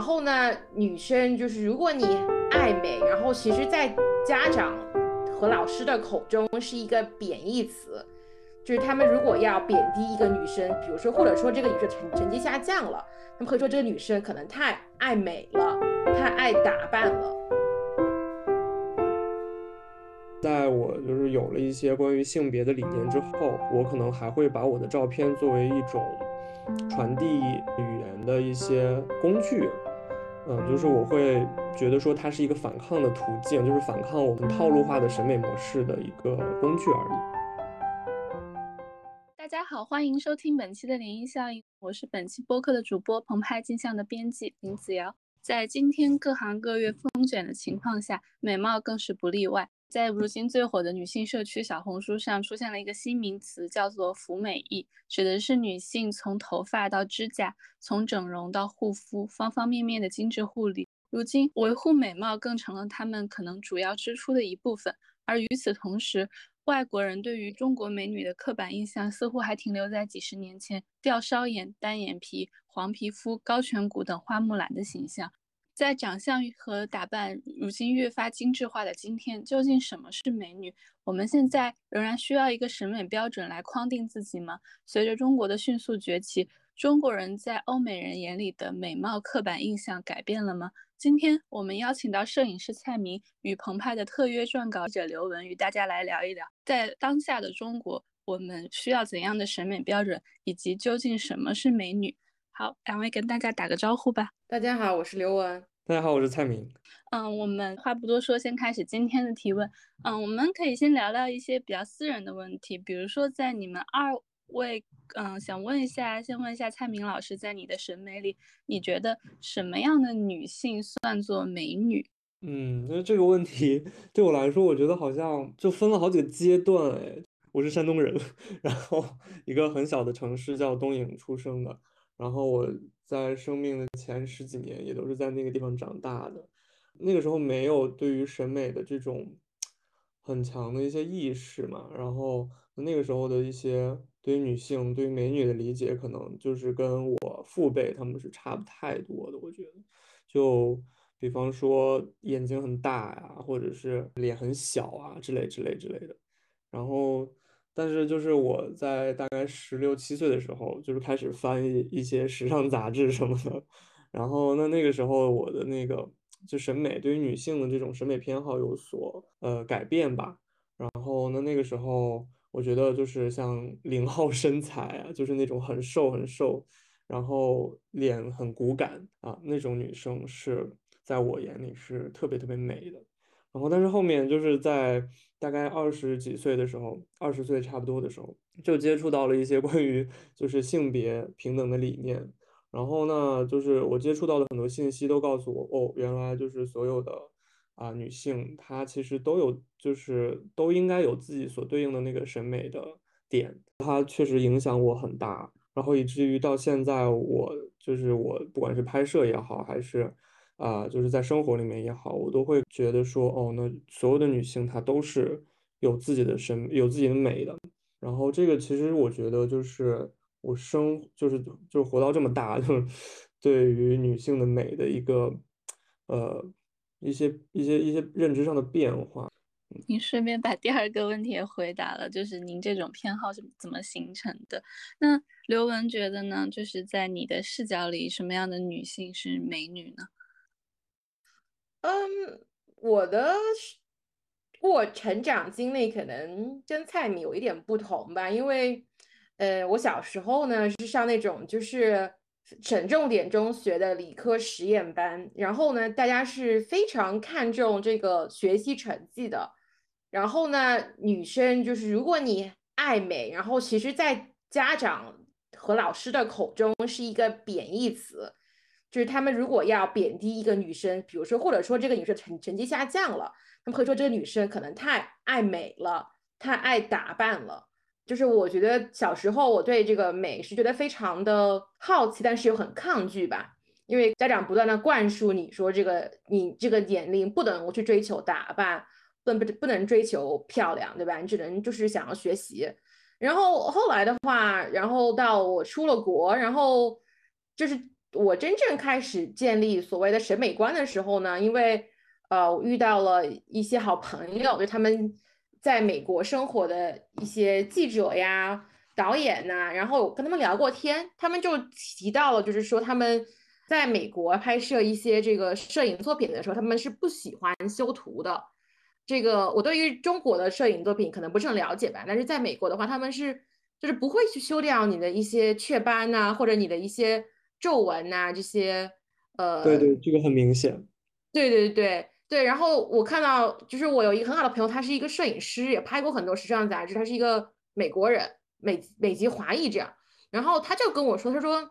然后呢，女生就是如果你爱美，然后其实，在家长和老师的口中是一个贬义词，就是他们如果要贬低一个女生，比如说或者说这个女生成成绩下降了，他们会说这个女生可能太爱美了，太爱打扮了。在我就是有了一些关于性别的理念之后，我可能还会把我的照片作为一种传递语言的一些工具，嗯，就是我会觉得说它是一个反抗的途径，就是反抗我们套路化的审美模式的一个工具而已。大家好，欢迎收听本期的涟漪效应，我是本期播客的主播澎湃镜像的编辑林子瑶。在今天各行各业风卷的情况下，美貌更是不例外。在如今最火的女性社区小红书上，出现了一个新名词，叫做“服美役”，指的是女性从头发到指甲，从整容到护肤，方方面面的精致护理。如今，维护美貌更成了她们可能主要支出的一部分。而与此同时，外国人对于中国美女的刻板印象似乎还停留在几十年前吊梢眼、单眼皮、黄皮肤、高颧骨等花木兰的形象。在长相和打扮如今越发精致化的今天，究竟什么是美女？我们现在仍然需要一个审美标准来框定自己吗？随着中国的迅速崛起，中国人在欧美人眼里的美貌刻板印象改变了吗？今天我们邀请到摄影师蔡明与澎湃的特约撰稿者刘文，与大家来聊一聊，在当下的中国，我们需要怎样的审美标准，以及究竟什么是美女？好，两位跟大家打个招呼吧。大家好，我是刘文。大家好，我是蔡明。嗯，我们话不多说，先开始今天的提问。嗯，我们可以先聊聊一些比较私人的问题，比如说在你们二位，嗯，想问一下，先问一下蔡明老师，在你的审美里，你觉得什么样的女性算作美女？嗯，那这个问题对我来说，我觉得好像就分了好几个阶段。哎，我是山东人，然后一个很小的城市叫东营出生的，然后我。在生命的前十几年，也都是在那个地方长大的。那个时候没有对于审美的这种很强的一些意识嘛，然后那个时候的一些对于女性、对于美女的理解，可能就是跟我父辈他们是差不太多的。我觉得，就比方说眼睛很大呀，或者是脸很小啊之类之类之类的，然后。但是就是我在大概十六七岁的时候，就是开始翻一一些时尚杂志什么的，然后那那个时候我的那个就审美对于女性的这种审美偏好有所呃改变吧。然后那那个时候我觉得就是像零号身材啊，就是那种很瘦很瘦，然后脸很骨感啊那种女生是在我眼里是特别特别美的。然后，但是后面就是在大概二十几岁的时候，二十岁差不多的时候，就接触到了一些关于就是性别平等的理念。然后呢，就是我接触到的很多信息都告诉我，哦，原来就是所有的啊女性，她其实都有，就是都应该有自己所对应的那个审美的点。它确实影响我很大，然后以至于到现在，我就是我不管是拍摄也好，还是。啊，就是在生活里面也好，我都会觉得说，哦，那所有的女性她都是有自己的审、有自己的美的。然后这个其实我觉得就是我生就是就活到这么大，就是对于女性的美的一个呃一些一些一些认知上的变化。您顺便把第二个问题也回答了，就是您这种偏好是怎么形成的？那刘雯觉得呢？就是在你的视角里，什么样的女性是美女呢？嗯，我的过成长经历可能跟蔡米有一点不同吧，因为，呃，我小时候呢是上那种就是省重点中学的理科实验班，然后呢，大家是非常看重这个学习成绩的，然后呢，女生就是如果你爱美，然后其实，在家长和老师的口中是一个贬义词。就是他们如果要贬低一个女生，比如说或者说这个女生成成绩下降了，他们会说这个女生可能太爱美了，太爱打扮了。就是我觉得小时候我对这个美是觉得非常的好奇，但是又很抗拒吧，因为家长不断的灌输你说这个你这个年龄不能去追求打扮，不能不不能追求漂亮，对吧？你只能就是想要学习。然后后来的话，然后到我出了国，然后就是。我真正开始建立所谓的审美观的时候呢，因为呃，遇到了一些好朋友，就他们在美国生活的一些记者呀、导演呐，然后跟他们聊过天，他们就提到了，就是说他们在美国拍摄一些这个摄影作品的时候，他们是不喜欢修图的。这个我对于中国的摄影作品可能不是很了解吧，但是在美国的话，他们是就是不会去修掉你的一些雀斑呐，或者你的一些皱纹呐这些，呃，对对，这个很明显。对对对对，然后我看到就是我有一个很好的朋友，他是一个摄影师，也拍过很多时尚杂志，他是一个美国人，美美籍华裔这样，然后他就跟我说，他说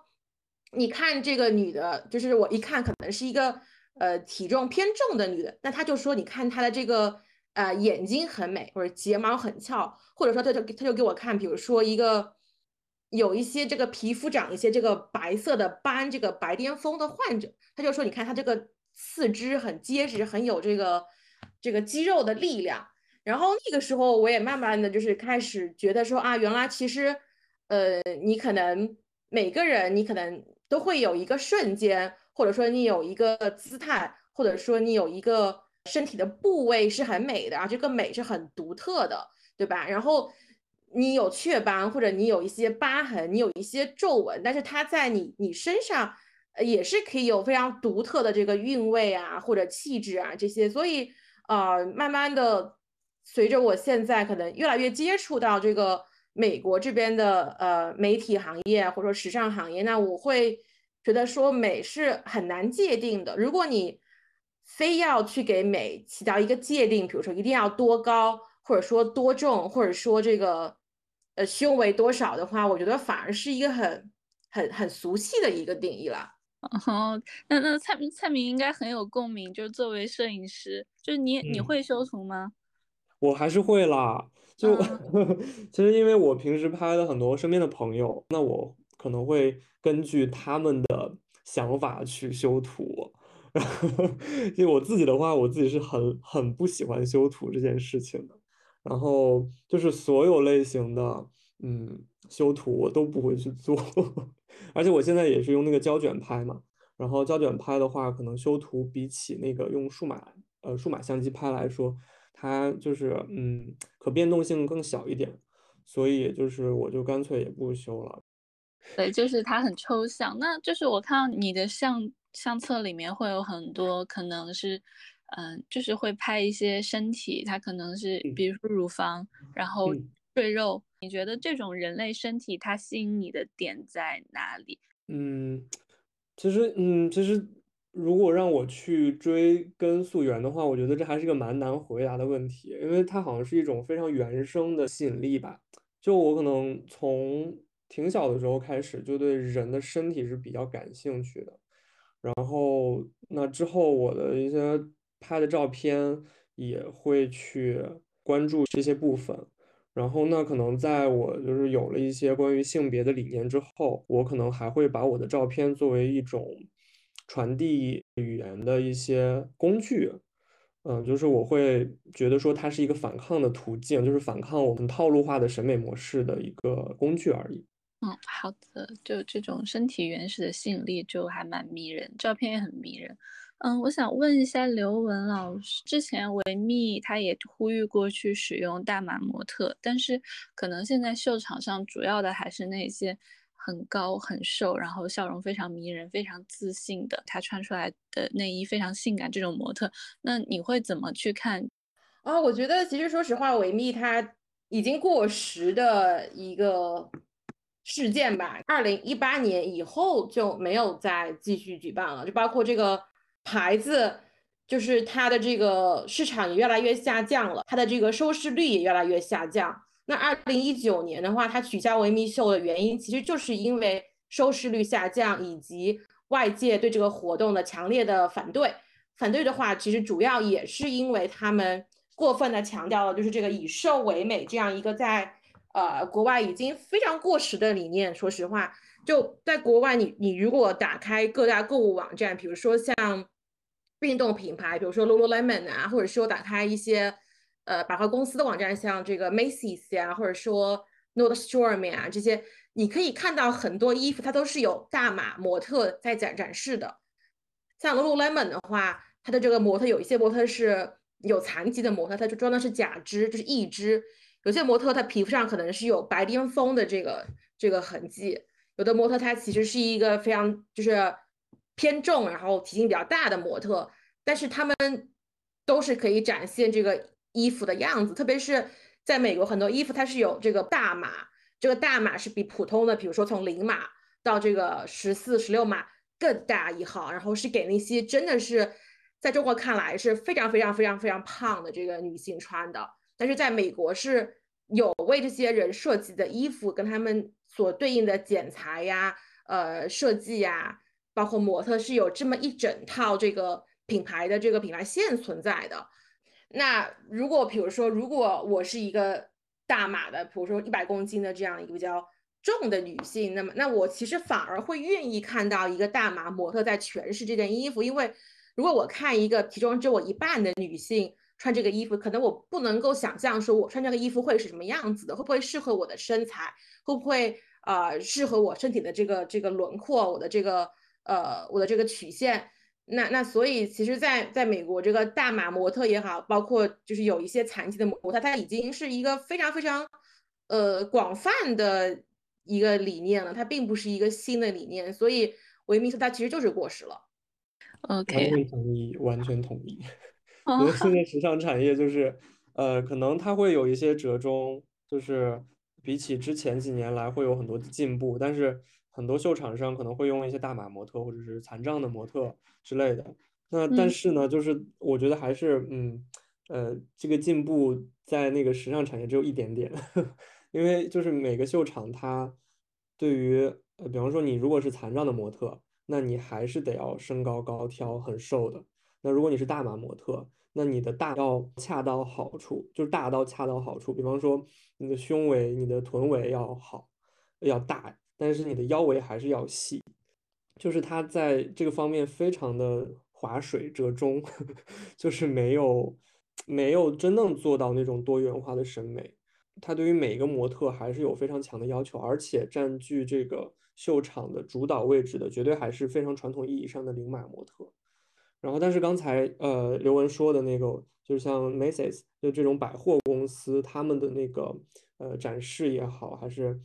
你看这个女的，就是我一看可能是一个呃体重偏重的女的，那他就说你看她的这个。呃，眼睛很美，或者睫毛很翘，或者说他就他就给我看，比如说一个有一些这个皮肤长一些这个白色的斑，这个白癜风的患者，他就说你看他这个四肢很结实，很有这个这个肌肉的力量。然后那个时候我也慢慢的就是开始觉得说啊，原来其实呃，你可能每个人你可能都会有一个瞬间，或者说你有一个姿态，或者说你有一个。身体的部位是很美的啊，这个美是很独特的，对吧？然后你有雀斑或者你有一些疤痕，你有一些皱纹，但是它在你你身上也是可以有非常独特的这个韵味啊，或者气质啊这些。所以呃，慢慢的随着我现在可能越来越接触到这个美国这边的呃媒体行业或者说时尚行业，那我会觉得说美是很难界定的。如果你非要去给美起到一个界定，比如说一定要多高，或者说多重，或者说这个呃胸围多少的话，我觉得反而是一个很很很俗气的一个定义了。哦，那那蔡蔡明应该很有共鸣，就是作为摄影师，就是你你会修图吗？我还是会啦，就 其实因为我平时拍了很多身边的朋友，那我可能会根据他们的想法去修图。然后，因为我自己的话，我自己是很很不喜欢修图这件事情的。然后就是所有类型的，嗯，修图我都不会去做。而且我现在也是用那个胶卷拍嘛。然后胶卷拍的话，可能修图比起那个用数码呃数码相机拍来说，它就是嗯可变动性更小一点。所以就是我就干脆也不修了。对，就是它很抽象。那就是我看到你的相。相册里面会有很多，可能是，嗯，就是会拍一些身体，它可能是，比如说乳房，然后赘肉。你觉得这种人类身体它吸引你的点在哪里？嗯，其实，嗯，其实如果让我去追根溯源的话，我觉得这还是个蛮难回答的问题，因为它好像是一种非常原生的吸引力吧。就我可能从挺小的时候开始，就对人的身体是比较感兴趣的。然后，那之后我的一些拍的照片也会去关注这些部分。然后，那可能在我就是有了一些关于性别的理念之后，我可能还会把我的照片作为一种传递语言的一些工具。嗯，就是我会觉得说它是一个反抗的途径，就是反抗我们套路化的审美模式的一个工具而已。嗯，好的，就这种身体原始的吸引力就还蛮迷人，照片也很迷人。嗯，我想问一下刘雯老师，之前维密他也呼吁过去使用大码模特，但是可能现在秀场上主要的还是那些很高很瘦，然后笑容非常迷人、非常自信的，他穿出来的内衣非常性感这种模特。那你会怎么去看？啊，我觉得其实说实话，维密它已经过时的一个。事件吧，二零一八年以后就没有再继续举办了，就包括这个牌子，就是它的这个市场也越来越下降了，它的这个收视率也越来越下降。那二零一九年的话，它取消维密秀的原因，其实就是因为收视率下降以及外界对这个活动的强烈的反对。反对的话，其实主要也是因为他们过分的强调了，就是这个以瘦为美这样一个在。呃，国外已经非常过时的理念。说实话，就在国外，你你如果打开各大购物网站，比如说像运动品牌，比如说 Lululemon 啊，或者说打开一些呃百货公司的网站，像这个 Macy's 呀，或者说 Nordstrom 啊这些，你可以看到很多衣服，它都是有大码模特在展展示的。像 Lululemon 的话，它的这个模特有一些模特是有残疾的模特，他就装的是假肢，就是义肢；有些模特他皮肤上可能是有白癜风的这个这个痕迹；有的模特他其实是一个非常就是偏重，然后体型比较大的模特，但是他们都是可以展现这个衣服的样子。特别是在美国，很多衣服它是有这个大码，这个大码是比普通的，比如说从零码到这个十四、十六码更大一号，然后是给那些真的是。在中国看来是非常非常非常非常胖的这个女性穿的，但是在美国是有为这些人设计的衣服，跟他们所对应的剪裁呀、呃设计呀，包括模特是有这么一整套这个品牌的这个品牌线存在的。那如果比如说，如果我是一个大码的，比如说一百公斤的这样一个比较重的女性，那么那我其实反而会愿意看到一个大码模特在诠释这件衣服，因为。如果我看一个体重只有我一半的女性穿这个衣服，可能我不能够想象说我穿这个衣服会是什么样子的，会不会适合我的身材，会不会呃适合我身体的这个这个轮廓，我的这个呃我的这个曲线。那那所以其实，在在美国这个大码模特也好，包括就是有一些残疾的模特，它已经是一个非常非常呃广泛的一个理念了，它并不是一个新的理念，所以维密说它其实就是过时了。OK，完全同意，完全同意。我觉得现在时尚产业就是，呃，可能它会有一些折中，就是比起之前几年来会有很多的进步，但是很多秀场上可能会用一些大码模特或者是残障的模特之类的。那但是呢，就是我觉得还是，嗯，呃，这个进步在那个时尚产业只有一点点，因为就是每个秀场它对于，呃，比方说你如果是残障的模特。那你还是得要身高高挑、很瘦的。那如果你是大码模特，那你的大要恰到好处，就是大到恰到好处。比方说你的胸围、你的臀围要好，要大，但是你的腰围还是要细，就是它在这个方面非常的划水折中，就是没有没有真正做到那种多元化的审美。它对于每个模特还是有非常强的要求，而且占据这个。秀场的主导位置的绝对还是非常传统意义上的零码模特，然后但是刚才呃刘文说的那个，就是像 Macy's 就这种百货公司，他们的那个呃展示也好，还是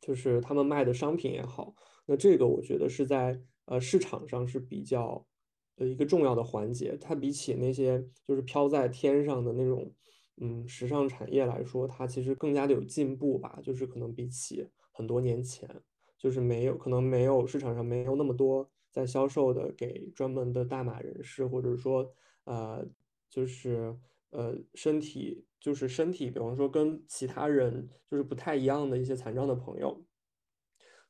就是他们卖的商品也好，那这个我觉得是在呃市场上是比较呃一个重要的环节。它比起那些就是飘在天上的那种嗯时尚产业来说，它其实更加的有进步吧，就是可能比起很多年前。就是没有可能没有市场上没有那么多在销售的给专门的大码人士，或者说呃就是呃身体就是身体，比方说跟其他人就是不太一样的一些残障的朋友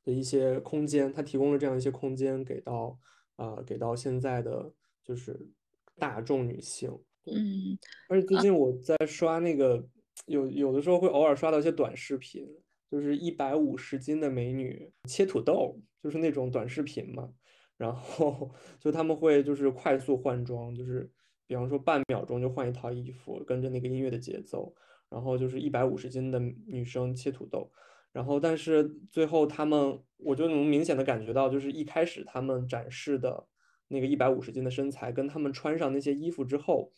的一些空间，他提供了这样一些空间给到啊给到现在的就是大众女性。嗯，而且最近我在刷那个有有的时候会偶尔刷到一些短视频。就是一百五十斤的美女切土豆，就是那种短视频嘛。然后 就他们会就是快速换装，就是比方说半秒钟就换一套衣服，跟着那个音乐的节奏。然后就是一百五十斤的女生切土豆。然后但是最后他们，我就能明显的感觉到，就是一开始他们展示的那个一百五十斤的身材，跟他们穿上那些衣服之后。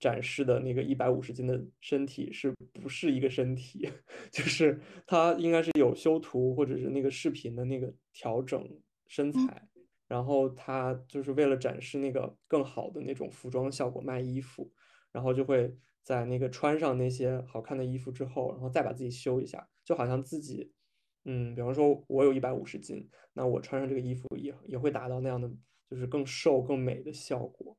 展示的那个一百五十斤的身体是不是一个身体？就是他应该是有修图或者是那个视频的那个调整身材，然后他就是为了展示那个更好的那种服装效果卖衣服，然后就会在那个穿上那些好看的衣服之后，然后再把自己修一下，就好像自己，嗯，比方说我有一百五十斤，那我穿上这个衣服也也会达到那样的就是更瘦更美的效果，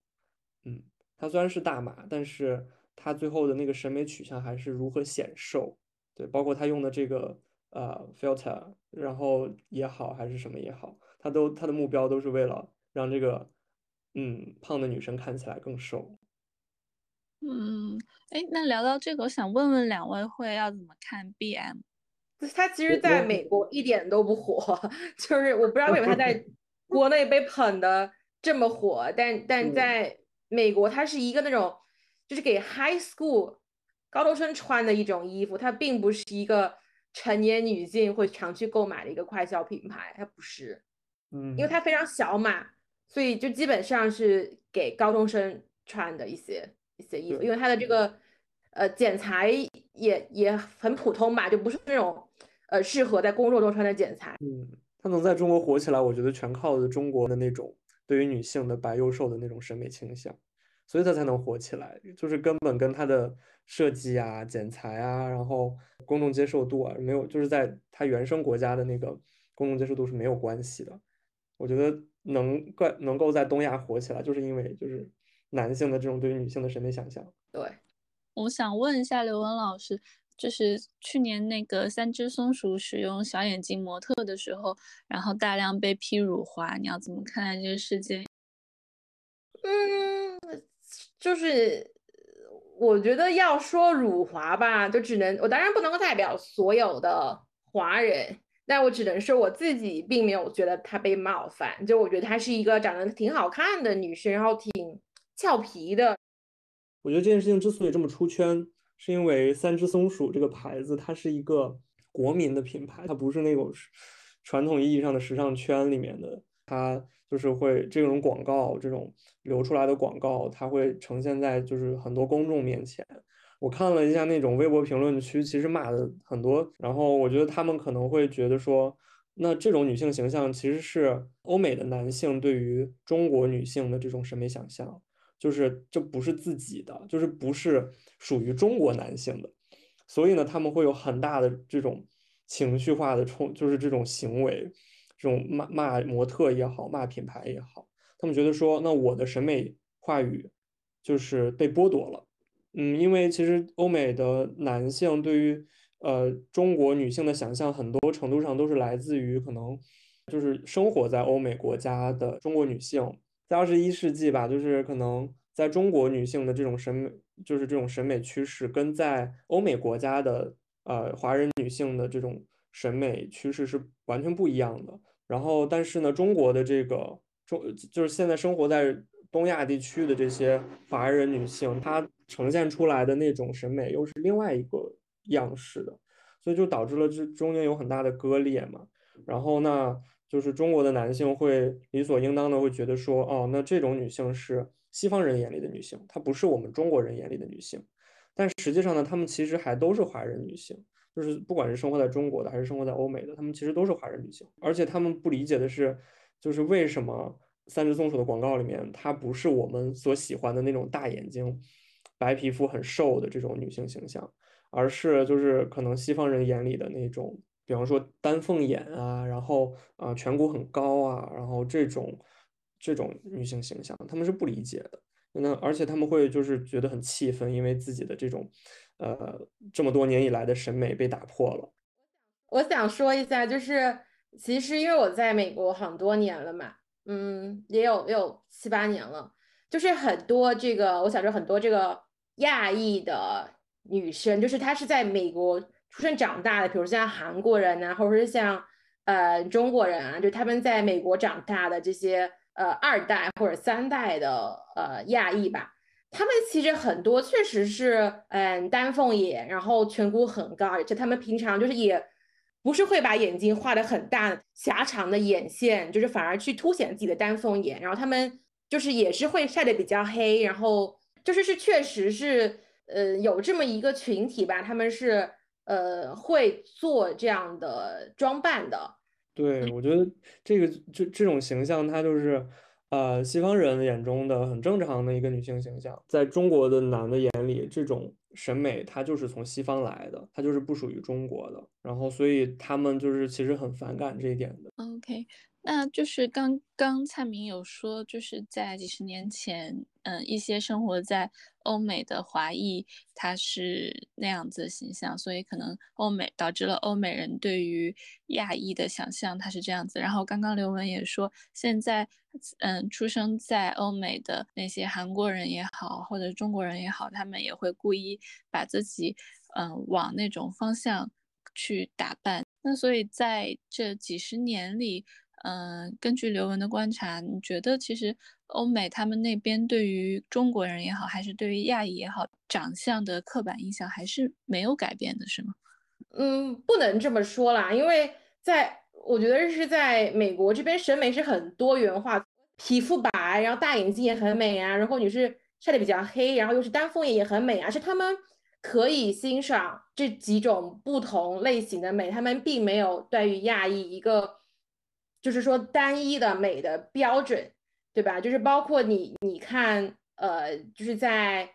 嗯。它虽然是大码，但是它最后的那个审美取向还是如何显瘦，对，包括他用的这个呃 filter，然后也好还是什么也好，它都他的目标都是为了让这个嗯胖的女生看起来更瘦。嗯，哎，那聊到这个，我想问问两位会要怎么看 BM？他其实在美国一点都不火，就是我不知道为什么他在 国内被捧的这么火，但但在。美国它是一个那种，就是给 high school 高中生穿的一种衣服，它并不是一个成年女性会常去购买的一个快消品牌，它不是，嗯，因为它非常小码，所以就基本上是给高中生穿的一些一些衣服，因为它的这个呃剪裁也也很普通吧，就不是那种呃适合在工作中穿的剪裁。嗯，它能在中国火起来，我觉得全靠的中国的那种对于女性的白幼瘦的那种审美倾向，所以它才能火起来，就是根本跟它的设计啊、剪裁啊，然后公众接受度啊没有，就是在它原生国家的那个公众接受度是没有关系的。我觉得能怪能够在东亚火起来，就是因为就是男性的这种对于女性的审美想象。对，我想问一下刘雯老师，就是去年那个三只松鼠使用小眼睛模特的时候，然后大量被批辱华，你要怎么看待这个事件？嗯，就是我觉得要说辱华吧，就只能我当然不能够代表所有的华人，但我只能说我自己并没有觉得她被冒犯，就我觉得她是一个长得挺好看的女生，然后挺俏皮的。我觉得这件事情之所以这么出圈，是因为三只松鼠这个牌子，它是一个国民的品牌，它不是那种传统意义上的时尚圈里面的，它就是会这种广告，这种流出来的广告，它会呈现在就是很多公众面前。我看了一下那种微博评论区，其实骂的很多，然后我觉得他们可能会觉得说，那这种女性形象其实是欧美的男性对于中国女性的这种审美想象。就是这不是自己的，就是不是属于中国男性的，所以呢，他们会有很大的这种情绪化的冲，就是这种行为，这种骂骂模特也好，骂品牌也好，他们觉得说，那我的审美话语就是被剥夺了。嗯，因为其实欧美的男性对于呃中国女性的想象，很多程度上都是来自于可能就是生活在欧美国家的中国女性。在二十一世纪吧，就是可能在中国女性的这种审美，就是这种审美趋势，跟在欧美国家的呃华人女性的这种审美趋势是完全不一样的。然后，但是呢，中国的这个中就是现在生活在东亚地区的这些华人女性，她呈现出来的那种审美又是另外一个样式的，所以就导致了这中间有很大的割裂嘛。然后呢？就是中国的男性会理所应当的会觉得说，哦，那这种女性是西方人眼里的女性，她不是我们中国人眼里的女性。但实际上呢，她们其实还都是华人女性，就是不管是生活在中国的还是生活在欧美的，她们其实都是华人女性。而且她们不理解的是，就是为什么三只松鼠的广告里面，她不是我们所喜欢的那种大眼睛、白皮肤、很瘦的这种女性形象，而是就是可能西方人眼里的那种。比方说丹凤眼啊，然后啊颧骨很高啊，然后这种这种女性形象，他们是不理解的。那而且他们会就是觉得很气愤，因为自己的这种呃这么多年以来的审美被打破了。我想说一下，就是其实因为我在美国很多年了嘛，嗯，也有也有七八年了，就是很多这个我想说很多这个亚裔的女生，就是她是在美国。出生长大的，比如像韩国人啊，或者是像呃中国人啊，就他们在美国长大的这些呃二代或者三代的呃亚裔吧，他们其实很多确实是嗯丹凤眼，然后颧骨很高，而且他们平常就是也不是会把眼睛画的很大狭长的眼线，就是反而去凸显自己的丹凤眼，然后他们就是也是会晒的比较黑，然后就是是确实是呃有这么一个群体吧，他们是。呃，会做这样的装扮的。对，我觉得这个这这种形象，它就是呃西方人眼中的很正常的一个女性形象，在中国的男的眼里，这种审美它就是从西方来的，它就是不属于中国的。然后，所以他们就是其实很反感这一点的。OK。那就是刚刚蔡明有说，就是在几十年前，嗯，一些生活在欧美的华裔，他是那样子的形象，所以可能欧美导致了欧美人对于亚裔的想象，他是这样子。然后刚刚刘雯也说，现在，嗯，出生在欧美的那些韩国人也好，或者中国人也好，他们也会故意把自己，嗯，往那种方向去打扮。那所以在这几十年里。嗯，根据刘雯的观察，你觉得其实欧美他们那边对于中国人也好，还是对于亚裔也好，长相的刻板印象还是没有改变的，是吗？嗯，不能这么说啦，因为在我觉得是在美国这边审美是很多元化，皮肤白，然后大眼睛也很美啊，然后你是晒得比较黑，然后又是丹凤眼也很美啊，是他们可以欣赏这几种不同类型的美，他们并没有对于亚裔一个就是说单一的美的标准，对吧？就是包括你你看，呃，就是在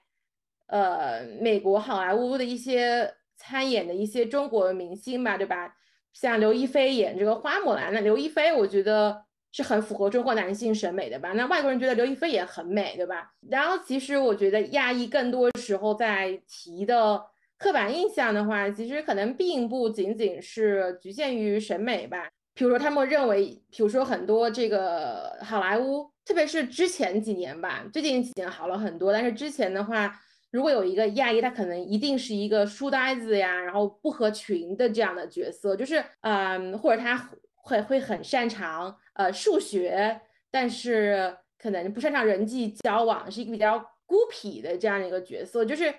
呃美国好莱坞的一些。参演的一些中国明星吧，对吧？像刘亦菲演这个花木兰的刘亦菲，我觉得是很符合中国男性审美的吧。那外国人觉得刘亦菲也很美，对吧？然后其实我觉得亚裔更多时候在提的刻板印象的话，其实可能并不仅仅是局限于审美吧。比如说他们认为，比如说很多这个好莱坞，特别是之前几年吧，最近几年好了很多，但是之前的话。如果有一个亚裔，他可能一定是一个书呆子呀，然后不合群的这样的角色，就是嗯，或者他会会很擅长呃数学，但是可能不擅长人际交往，是一个比较孤僻的这样的一个角色。就是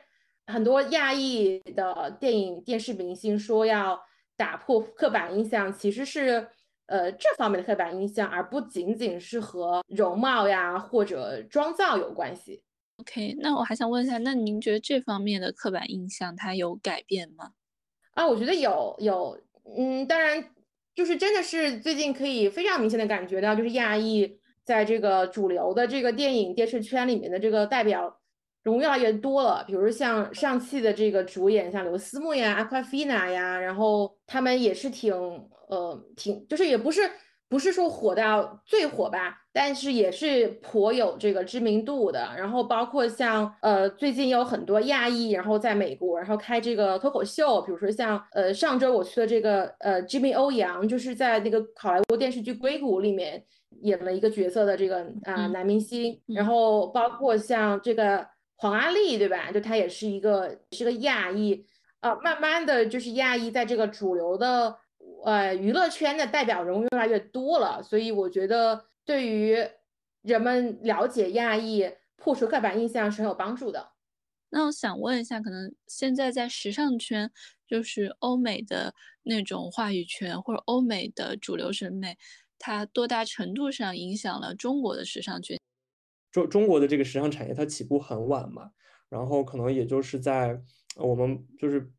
很多亚裔的电影、电视明星说要打破刻板印象，其实是呃这方面的刻板印象，而不仅仅是和容貌呀或者妆造有关系。OK，那我还想问一下，那您觉得这方面的刻板印象它有改变吗？啊，我觉得有有，嗯，当然就是真的是最近可以非常明显的感觉到，就是亚裔在这个主流的这个电影电视圈里面的这个代表人越来越多了。比如像上汽的这个主演，像刘思慕呀、阿夸菲娜呀，然后他们也是挺呃挺，就是也不是。不是说火到最火吧，但是也是颇有这个知名度的。然后包括像呃，最近有很多亚裔，然后在美国，然后开这个脱口秀，比如说像呃，上周我去的这个呃，Jimmy 欧阳，就是在那个好莱坞电视剧《硅谷》里面演了一个角色的这个啊男明星。然后包括像这个黄阿丽，对吧？就她也是一个是个亚裔呃，慢慢的就是亚裔在这个主流的。呃，娱乐圈的代表人物越来越多了，所以我觉得对于人们了解亚裔、破除刻板印象是很有帮助的。那我想问一下，可能现在在时尚圈，就是欧美的那种话语权或者欧美的主流审美，它多大程度上影响了中国的时尚圈？中中国的这个时尚产业它起步很晚嘛，然后可能也就是在我们就是。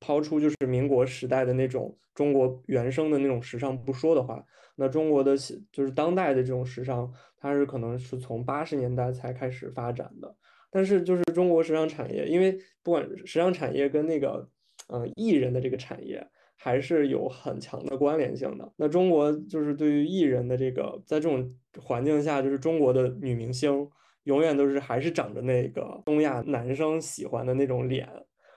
抛出就是民国时代的那种中国原生的那种时尚不说的话，那中国的就是当代的这种时尚，它是可能是从八十年代才开始发展的。但是就是中国时尚产业，因为不管时尚产业跟那个呃艺人的这个产业还是有很强的关联性的。那中国就是对于艺人的这个，在这种环境下，就是中国的女明星永远都是还是长着那个东亚男生喜欢的那种脸。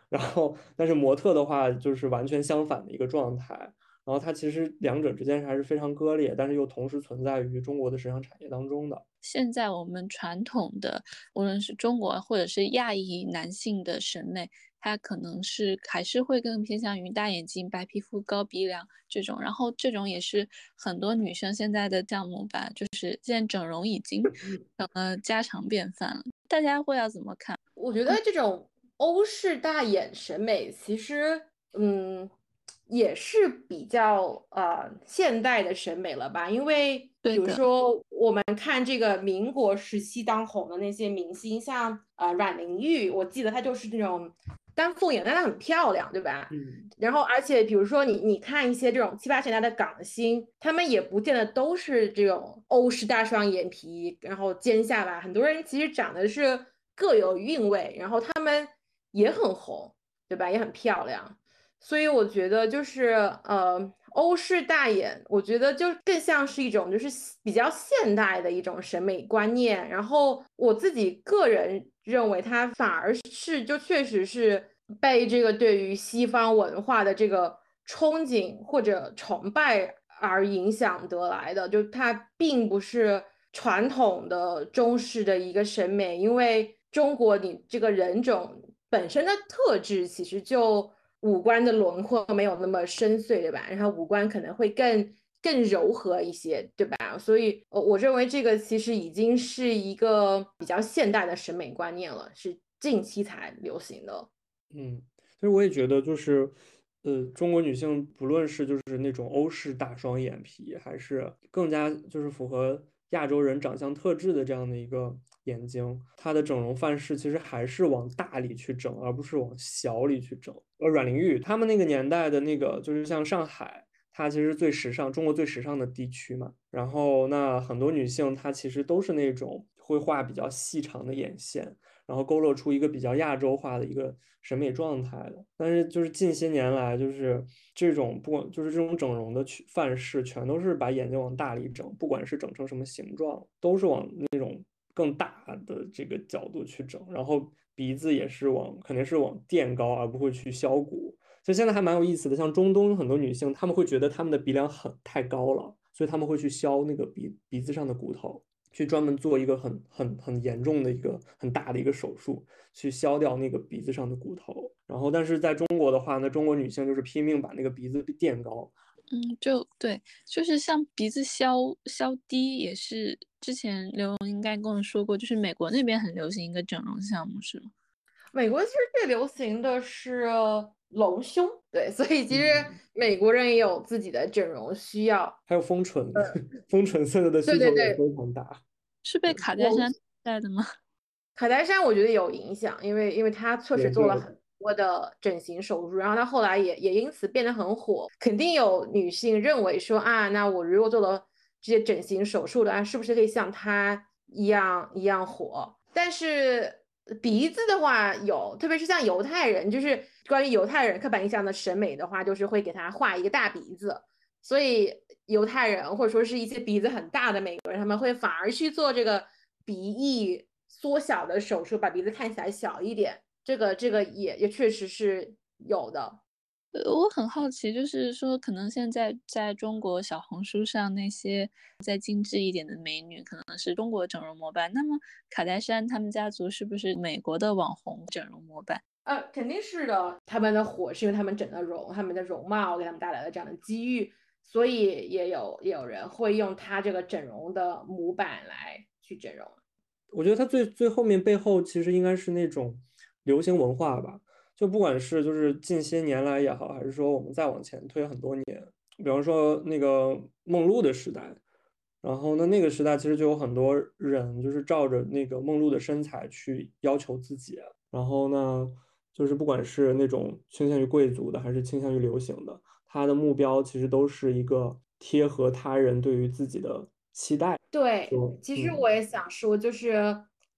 然后，但是模特的话就是完全相反的一个状态。然后它其实两者之间还是非常割裂，但是又同时存在于中国的时尚产业当中的。现在我们传统的，无论是中国或者是亚裔男性的审美，它可能是还是会更偏向于大眼睛、白皮肤、高鼻梁这种。然后这种也是很多女生现在的项目吧，就是现在整容已经成了家常便饭了。大家会要怎么看？我觉得这种。欧式大眼审美其实，嗯，也是比较呃现代的审美了吧？因为比如说我们看这个民国时期当红的那些明星，像呃阮玲玉，我记得她就是那种丹凤眼，但它很漂亮，对吧？嗯。然后而且比如说你你看一些这种七八十年代的港星，他们也不见得都是这种欧式大双眼皮，然后尖下巴，很多人其实长得是各有韵味，然后他们。也很红，对吧？也很漂亮，所以我觉得就是呃，欧式大眼，我觉得就更像是一种就是比较现代的一种审美观念。然后我自己个人认为，它反而是就确实是被这个对于西方文化的这个憧憬或者崇拜而影响得来的，就它并不是传统的中式的一个审美，因为中国你这个人种。本身的特质其实就五官的轮廓没有那么深邃，对吧？然后五官可能会更更柔和一些，对吧？所以，我我认为这个其实已经是一个比较现代的审美观念了，是近期才流行的。嗯，其实我也觉得，就是呃，中国女性不论是就是那种欧式大双眼皮，还是更加就是符合亚洲人长相特质的这样的一个眼睛，它的整容范式其实还是往大里去整，而不是往小里去整。呃，阮玲玉他们那个年代的那个，就是像上海，它其实最时尚，中国最时尚的地区嘛。然后那很多女性她其实都是那种会画比较细长的眼线。然后勾勒出一个比较亚洲化的一个审美状态的，但是就是近些年来，就是这种不管就是这种整容的范式，全都是把眼睛往大里整，不管是整成什么形状，都是往那种更大的这个角度去整。然后鼻子也是往肯定是往垫高，而不会去削骨。所以现在还蛮有意思的，像中东很多女性，她们会觉得她们的鼻梁很太高了，所以她们会去削那个鼻鼻子上的骨头。去专门做一个很很很严重的一个很大的一个手术，去削掉那个鼻子上的骨头。然后，但是在中国的话呢，中国女性就是拼命把那个鼻子垫高。嗯，就对，就是像鼻子削削低，也是之前刘荣应该跟我说过，就是美国那边很流行一个整容项目，是吗？美国其实最流行的是隆胸，对，所以其实美国人也有自己的整容需要，还有丰唇，丰唇现在的需求也非常大。是被卡戴珊带的吗？卡戴珊我觉得有影响，因为因为她确实做了很多的整形手术，然后他后来也也因此变得很火。肯定有女性认为说啊，那我如果做了这些整形手术的话，是不是可以像她一样一样火？但是鼻子的话有，特别是像犹太人，就是关于犹太人刻板印象的审美的话，就是会给他画一个大鼻子，所以。犹太人或者说是一些鼻子很大的美国人，他们会反而去做这个鼻翼缩小的手术，把鼻子看起来小一点。这个这个也也确实是有的。呃，我很好奇，就是说，可能现在在中国小红书上那些再精致一点的美女，可能是中国整容模板。那么卡戴珊他们家族是不是美国的网红整容模板？呃，肯定是的。他们的火是因为他们整的容，他们的容貌给他们带来了这样的机遇。所以也有也有人会用他这个整容的模板来去整容。我觉得他最最后面背后其实应该是那种流行文化吧。就不管是就是近些年来也好，还是说我们再往前推很多年，比方说那个梦露的时代，然后呢那个时代其实就有很多人就是照着那个梦露的身材去要求自己，然后呢就是不管是那种倾向于贵族的，还是倾向于流行的。他的目标其实都是一个贴合他人对于自己的期待。对，其实我也想说，就是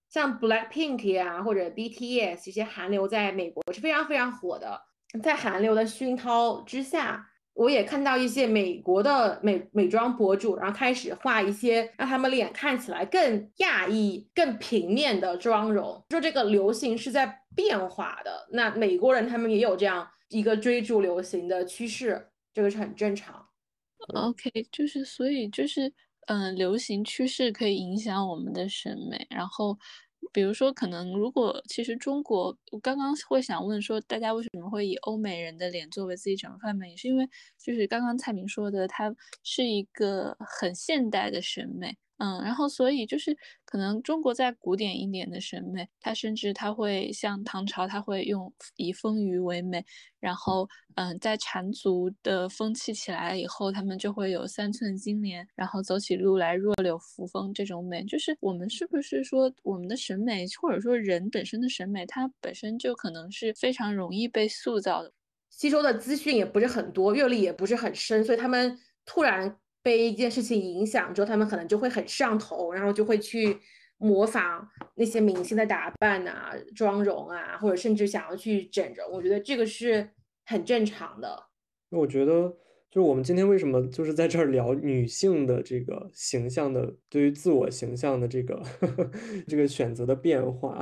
像 Blackpink 呀，或者 BTS 这些韩流在美国是非常非常火的。在韩流的熏陶之下，我也看到一些美国的美美妆博主，然后开始画一些让他们脸看起来更亚裔、更平面的妆容。说这个流行是在变化的，那美国人他们也有这样。一个追逐流行的趋势，这个是很正常。OK，就是所以就是，嗯，流行趋势可以影响我们的审美。然后，比如说，可能如果其实中国，我刚刚会想问说，大家为什么会以欧美人的脸作为自己整容范本，也是因为就是刚刚蔡明说的，它是一个很现代的审美。嗯，然后所以就是可能中国在古典一点的审美，它甚至它会像唐朝，它会用以丰腴为美，然后嗯，在缠足的风气起来以后，他们就会有三寸金莲，然后走起路来弱柳扶风这种美。就是我们是不是说我们的审美，或者说人本身的审美，它本身就可能是非常容易被塑造的，吸收的资讯也不是很多，阅历也不是很深，所以他们突然。被一件事情影响之后，他们可能就会很上头，然后就会去模仿那些明星的打扮啊、妆容啊，或者甚至想要去整容。我觉得这个是很正常的。那我觉得，就是我们今天为什么就是在这儿聊女性的这个形象的，对于自我形象的这个呵呵 这个选择的变化，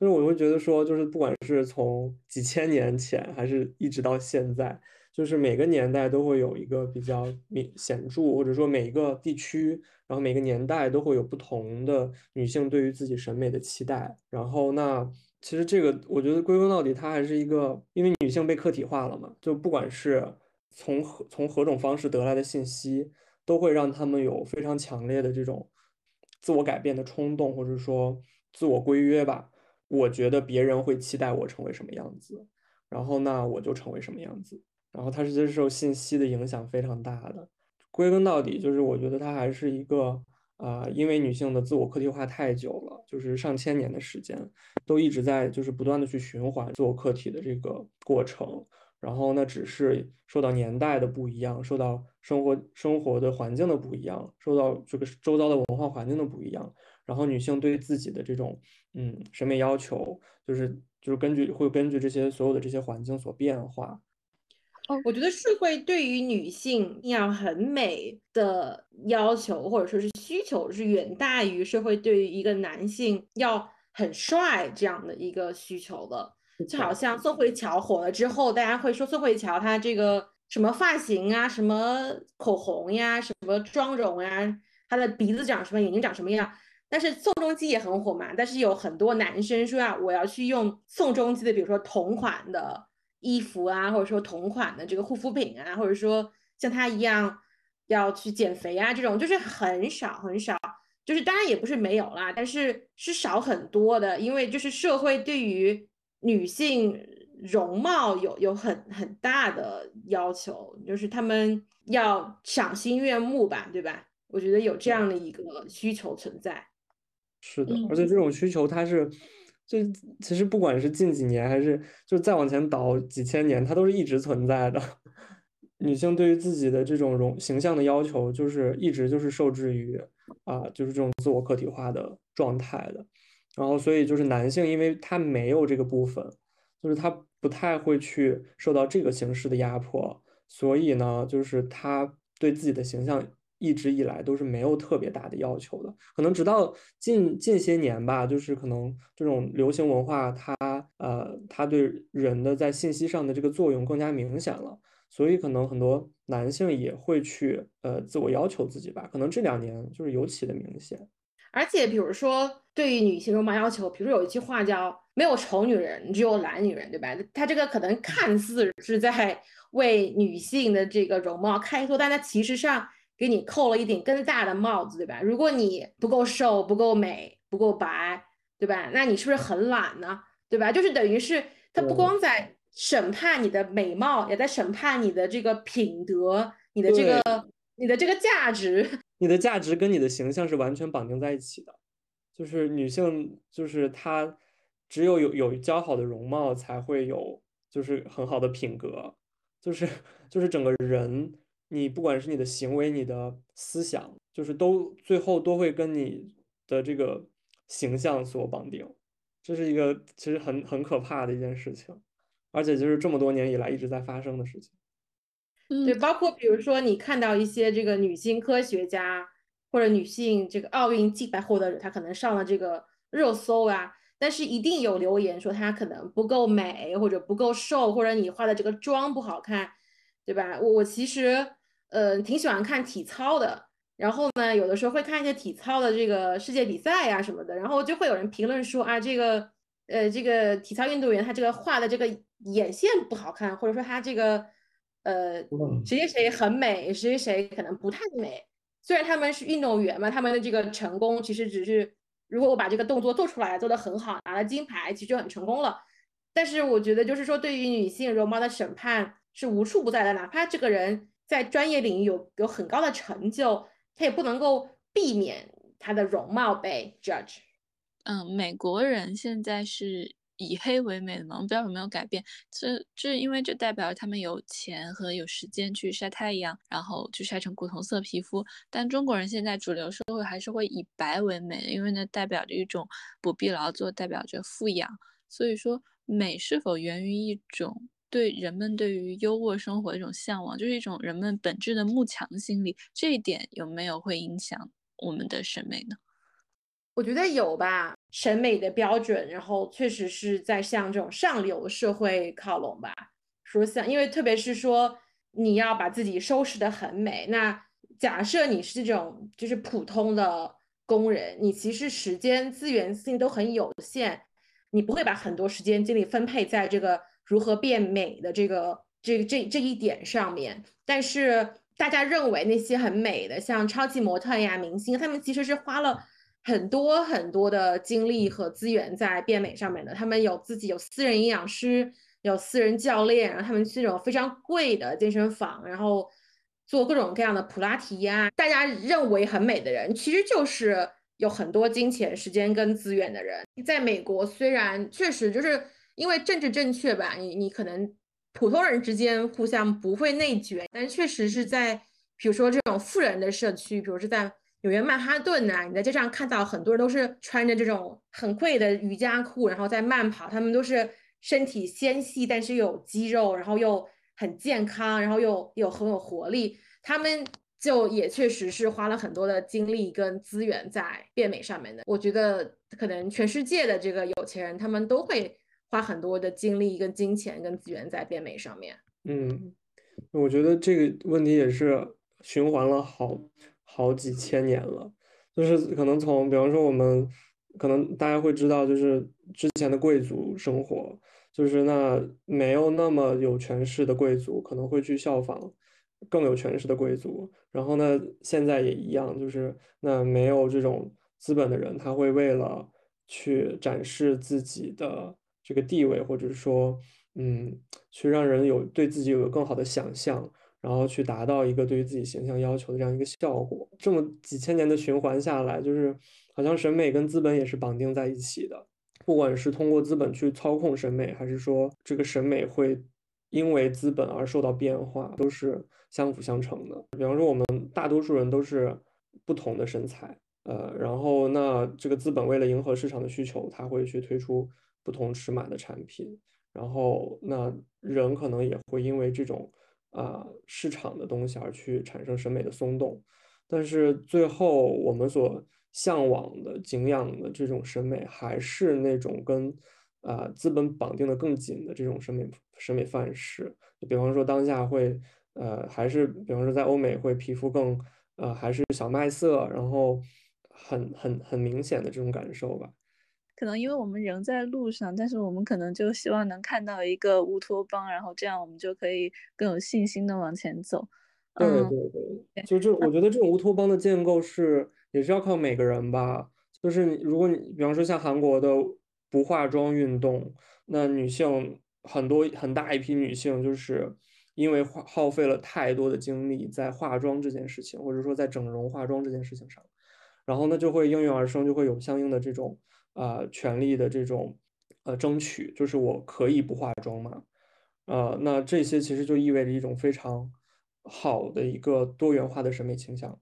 就是我会觉得说，就是不管是从几千年前，还是一直到现在。就是每个年代都会有一个比较明显著，或者说每一个地区，然后每个年代都会有不同的女性对于自己审美的期待。然后那其实这个我觉得归根到底，它还是一个，因为女性被客体化了嘛，就不管是从何从何种方式得来的信息，都会让他们有非常强烈的这种自我改变的冲动，或者说自我规约吧。我觉得别人会期待我成为什么样子，然后那我就成为什么样子。然后它是接受信息的影响非常大的。归根到底，就是我觉得它还是一个啊，因为女性的自我客体化太久了，就是上千年的时间，都一直在就是不断的去循环自我客体的这个过程。然后那，只是受到年代的不一样，受到生活生活的环境的不一样，受到这个周遭的文化环境的不一样。然后女性对自己的这种嗯审美要求，就是就是根据会根据这些所有的这些环境所变化。哦，我觉得社会对于女性要很美的要求或者说是需求是远大于社会对于一个男性要很帅这样的一个需求的。就好像宋慧乔火了之后，大家会说宋慧乔她这个什么发型啊，什么口红呀，什么妆容呀，她的鼻子长什么，眼睛长什么样。但是宋仲基也很火嘛，但是有很多男生说啊，我要去用宋仲基的，比如说同款的衣服啊，或者说同款的这个护肤品啊，或者说像他一样要去减肥啊，这种就是很少很少，就是当然也不是没有啦，但是是少很多的，因为就是社会对于女性容貌有有很很大的要求，就是他们要赏心悦目吧，对吧？我觉得有这样的一个需求存在。是的，而且这种需求它是，就其实不管是近几年还是就再往前倒几千年，它都是一直存在的。女性对于自己的这种容形象的要求，就是一直就是受制于啊，就是这种自我客体化的状态的。然后，所以就是男性，因为他没有这个部分，就是他不太会去受到这个形式的压迫，所以呢，就是他对自己的形象。一直以来都是没有特别大的要求的，可能直到近近些年吧，就是可能这种流行文化，它呃，它对人的在信息上的这个作用更加明显了，所以可能很多男性也会去呃自我要求自己吧，可能这两年就是尤其的明显。而且比如说对于女性容貌要求，比如有一句话叫“没有丑女人，只有懒女人”，对吧？它这个可能看似是在为女性的这个容貌开脱，但它其实上。给你扣了一顶更大的帽子，对吧？如果你不够瘦、不够美、不够白，对吧？那你是不是很懒呢？对吧？就是等于是他不光在审判你的美貌，也在审判你的这个品德、你的这个、你的这个价值。你的价值跟你的形象是完全绑定在一起的。就是女性，就是她只有有有姣好的容貌，才会有就是很好的品格，就是就是整个人。你不管是你的行为、你的思想，就是都最后都会跟你的这个形象所绑定，这是一个其实很很可怕的一件事情，而且就是这么多年以来一直在发生的事情。对，包括比如说你看到一些这个女性科学家或者女性这个奥运金牌获得者，她可能上了这个热搜啊，但是一定有留言说她可能不够美，或者不够瘦，或者你化的这个妆不好看，对吧？我我其实。呃，挺喜欢看体操的，然后呢，有的时候会看一些体操的这个世界比赛呀什么的，然后就会有人评论说啊，这个呃，这个体操运动员他这个画的这个眼线不好看，或者说他这个呃，谁谁谁很美，谁谁谁可能不太美。虽然他们是运动员嘛，他们的这个成功其实只是如果我把这个动作做出来，做得很好，拿了金牌，其实就很成功了。但是我觉得就是说，对于女性容貌的审判是无处不在的，哪怕这个人。在专业领域有有很高的成就，他也不能够避免他的容貌被 judge。嗯，美国人现在是以黑为美的嘛，我不知道有没有改变。这这因为这代表他们有钱和有时间去晒太阳，然后去晒成古铜色皮肤。但中国人现在主流社会还是会以白为美，因为呢代表着一种不必劳作，代表着富养。所以说，美是否源于一种？对人们对于优渥生活的一种向往，就是一种人们本质的慕强心理。这一点有没有会影响我们的审美呢？我觉得有吧，审美的标准，然后确实是在向这种上流社会靠拢吧。说像，因为特别是说你要把自己收拾的很美，那假设你是这种就是普通的工人，你其实时间资源性都很有限，你不会把很多时间精力分配在这个。如何变美的这个这这这一点上面，但是大家认为那些很美的，像超级模特呀、明星，他们其实是花了很多很多的精力和资源在变美上面的。他们有自己有私人营养师，有私人教练，然后他们去那种非常贵的健身房，然后做各种各样的普拉提呀。大家认为很美的人，其实就是有很多金钱、时间跟资源的人。在美国，虽然确实就是因为政治正确吧，你你可能普通人之间互相不会内卷，但确实是在比如说这种富人的社区，比如是在。纽约曼哈顿呐，你在街上看到很多人都是穿着这种很贵的瑜伽裤，然后在慢跑。他们都是身体纤细，但是有肌肉，然后又很健康，然后又又很有活力。他们就也确实是花了很多的精力跟资源在变美上面的。我觉得可能全世界的这个有钱人，他们都会花很多的精力跟金钱跟资源在变美上面。嗯，我觉得这个问题也是循环了好。好几千年了，就是可能从，比方说我们，可能大家会知道，就是之前的贵族生活，就是那没有那么有权势的贵族可能会去效仿更有权势的贵族，然后呢，现在也一样，就是那没有这种资本的人，他会为了去展示自己的这个地位，或者说，嗯，去让人有对自己有更好的想象。然后去达到一个对于自己形象要求的这样一个效果，这么几千年的循环下来，就是好像审美跟资本也是绑定在一起的。不管是通过资本去操控审美，还是说这个审美会因为资本而受到变化，都是相辅相成的。比方说，我们大多数人都是不同的身材，呃，然后那这个资本为了迎合市场的需求，他会去推出不同尺码的产品，然后那人可能也会因为这种。啊，市场的东西而去产生审美的松动，但是最后我们所向往的、敬仰的这种审美，还是那种跟啊资本绑定的更紧的这种审美审美范式。就比方说当下会，呃，还是比方说在欧美会皮肤更，呃，还是小麦色，然后很很很明显的这种感受吧。可能因为我们仍在路上，但是我们可能就希望能看到一个乌托邦，然后这样我们就可以更有信心的往前走。对对对，就这，我觉得这种乌托邦的建构是也是要靠每个人吧。就是你，如果你比方说像韩国的不化妆运动，那女性很多很大一批女性就是因为花耗费了太多的精力在化妆这件事情，或者说在整容化妆这件事情上，然后呢就会应运而生，就会有相应的这种。啊，权力的这种呃争取，就是我可以不化妆嘛？呃，那这些其实就意味着一种非常好的一个多元化的审美倾向。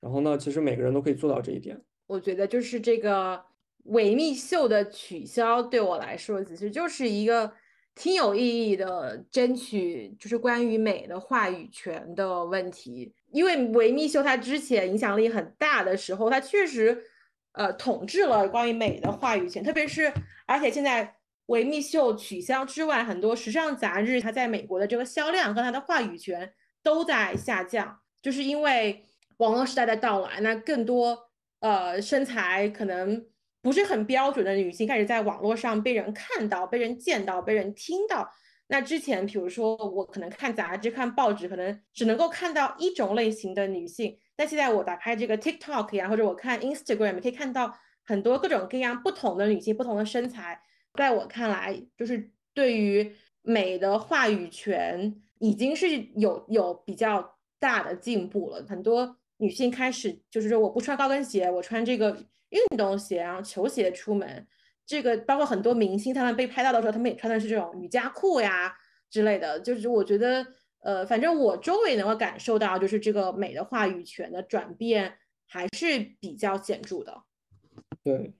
然后呢，其实每个人都可以做到这一点。我觉得就是这个维密秀的取消，对我来说其实就是一个挺有意义的争取，就是关于美的话语权的问题。因为维密秀它之前影响力很大的时候，它确实。呃，统治了关于美的话语权，特别是而且现在维密秀取消之外，很多时尚杂志它在美国的这个销量和它的话语权都在下降，就是因为网络时代的到来，那更多呃身材可能不是很标准的女性开始在网络上被人看到、被人见到、被人听到。那之前，比如说我可能看杂志、看报纸，可能只能够看到一种类型的女性。但现在我打开这个 TikTok 呀，或者我看 Instagram，可以看到很多各种各样不同的女性、不同的身材。在我看来，就是对于美的话语权已经是有有比较大的进步了。很多女性开始就是说，我不穿高跟鞋，我穿这个运动鞋，然后球鞋出门。这个包括很多明星，他们被拍到的时候，他们也穿的是这种瑜伽裤呀之类的。就是我觉得。呃，反正我周围能够感受到，就是这个美的话语权的转变还是比较显著的。对，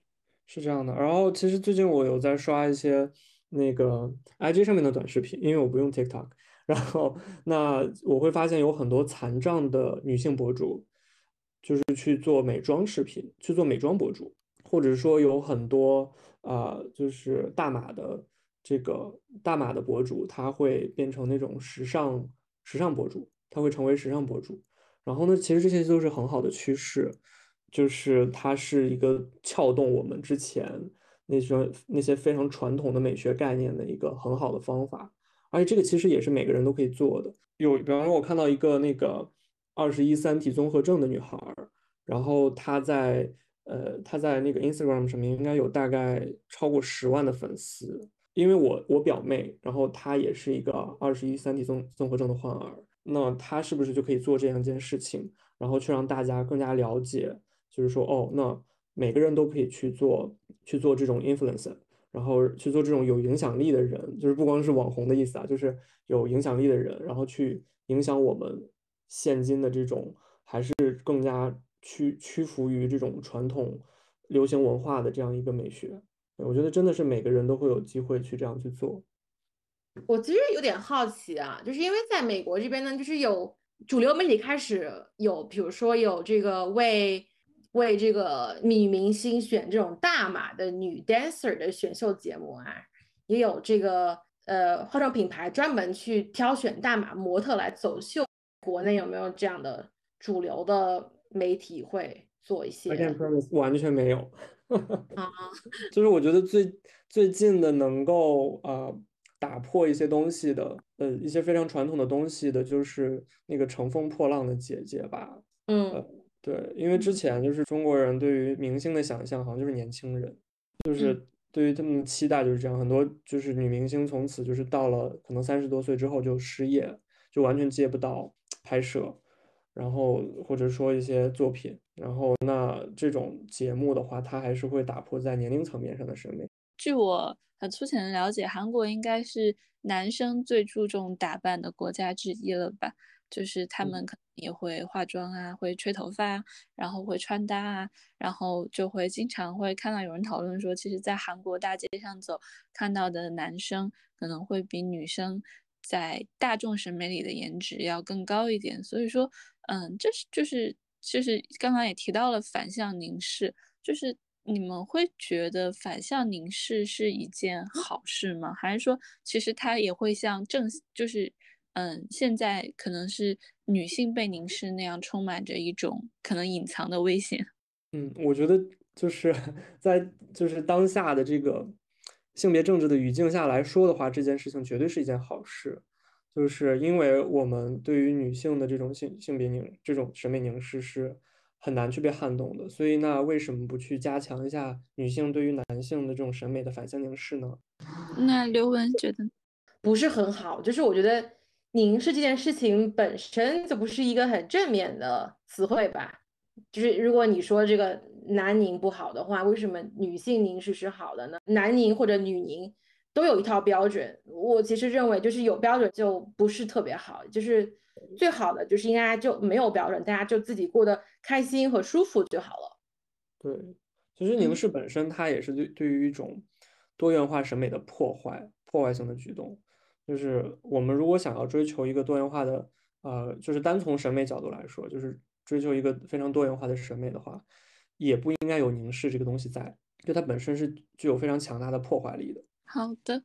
是这样的。然后其实最近我有在刷一些那个 IG 上面的短视频，因为我不用 TikTok。然后那我会发现有很多残障的女性博主，就是去做美妆视频，去做美妆博主，或者说有很多啊，就是大码的。这个大码的博主，他会变成那种时尚时尚博主，他会成为时尚博主。然后呢，其实这些都是很好的趋势，就是它是一个撬动我们之前那些那些非常传统的美学概念的一个很好的方法。而且这个其实也是每个人都可以做的。有，比方说，我看到一个那个二十一三体综合症的女孩，然后她在呃她在那个 Instagram 上面应该有大概超过十万的粉丝。因为我我表妹，然后她也是一个二十一三体综综合症的患儿，那她是不是就可以做这样一件事情，然后去让大家更加了解，就是说哦，那每个人都可以去做去做这种 influencer，然后去做这种有影响力的人，就是不光是网红的意思啊，就是有影响力的人，然后去影响我们现今的这种还是更加屈屈服于这种传统流行文化的这样一个美学。我觉得真的是每个人都会有机会去这样去做。我其实有点好奇啊，就是因为在美国这边呢，就是有主流媒体开始有，比如说有这个为为这个女明星选这种大码的女 dancer 的选秀节目啊，也有这个呃化妆品牌专门去挑选大码模特来走秀。国内有没有这样的主流的媒体会做一些？完全没有。啊，就是我觉得最最近的能够呃打破一些东西的，呃一些非常传统的东西的，就是那个乘风破浪的姐姐吧。嗯，对，因为之前就是中国人对于明星的想象好像就是年轻人，就是对于他们的期待就是这样，很多就是女明星从此就是到了可能三十多岁之后就失业，就完全接不到拍摄。然后或者说一些作品，然后那这种节目的话，它还是会打破在年龄层面上的审美。据我很粗浅的了解，韩国应该是男生最注重打扮的国家之一了吧？就是他们可能也会化妆啊，会吹头发，然后会穿搭啊，然后就会经常会看到有人讨论说，其实，在韩国大街上走看到的男生可能会比女生在大众审美里的颜值要更高一点，所以说。嗯，这是就是就是刚刚也提到了反向凝视，就是你们会觉得反向凝视是一件好事吗？还是说其实它也会像正就是嗯现在可能是女性被凝视那样，充满着一种可能隐藏的危险？嗯，我觉得就是 在就是当下的这个性别政治的语境下来说的话，这件事情绝对是一件好事。就是因为我们对于女性的这种性性别凝这种审美凝视是很难去被撼动的，所以那为什么不去加强一下女性对于男性的这种审美的反向凝视呢？那刘雯觉得不是很好，就是我觉得凝视这件事情本身就不是一个很正面的词汇吧。就是如果你说这个男凝不好的话，为什么女性凝视是好的呢？男凝或者女凝？都有一套标准，我其实认为就是有标准就不是特别好，就是最好的就是应该就没有标准，大家就自己过得开心和舒服就好了。对，其实凝视本身它也是对对于一种多元化审美的破坏，破坏性的举动。就是我们如果想要追求一个多元化的，呃，就是单从审美角度来说，就是追求一个非常多元化的审美的话，也不应该有凝视这个东西在，就它本身是具有非常强大的破坏力的。好的，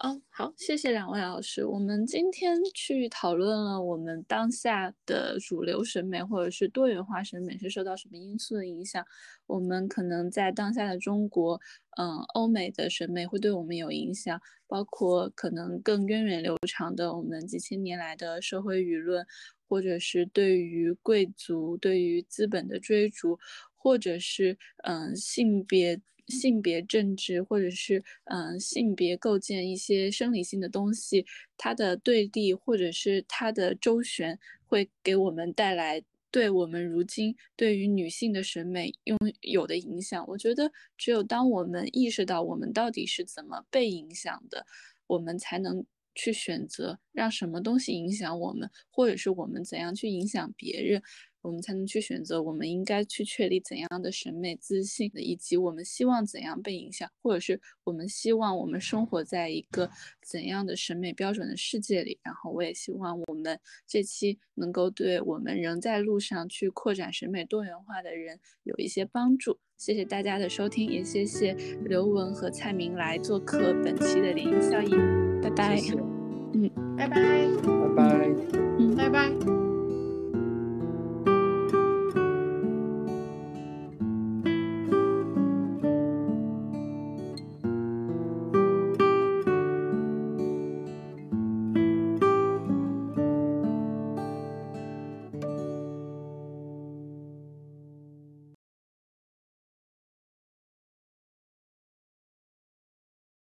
哦，好，谢谢两位老师。我们今天去讨论了我们当下的主流审美或者是多元化审美是受到什么因素的影响。我们可能在当下的中国，嗯，欧美的审美会对我们有影响，包括可能更源远流长的我们几千年来的社会舆论，或者是对于贵族、对于资本的追逐，或者是嗯性别。性别政治，或者是嗯性别构建一些生理性的东西，它的对立或者是它的周旋，会给我们带来对我们如今对于女性的审美拥有的影响。我觉得，只有当我们意识到我们到底是怎么被影响的，我们才能去选择让什么东西影响我们，或者是我们怎样去影响别人。我们才能去选择，我们应该去确立怎样的审美自信，以及我们希望怎样被影响，或者是我们希望我们生活在一个怎样的审美标准的世界里。然后，我也希望我们这期能够对我们仍在路上去扩展审美多元化的人有一些帮助。谢谢大家的收听，也谢谢刘文和蔡明来做客本期的联姻效应。拜拜。嗯，拜拜。拜拜。嗯，拜拜。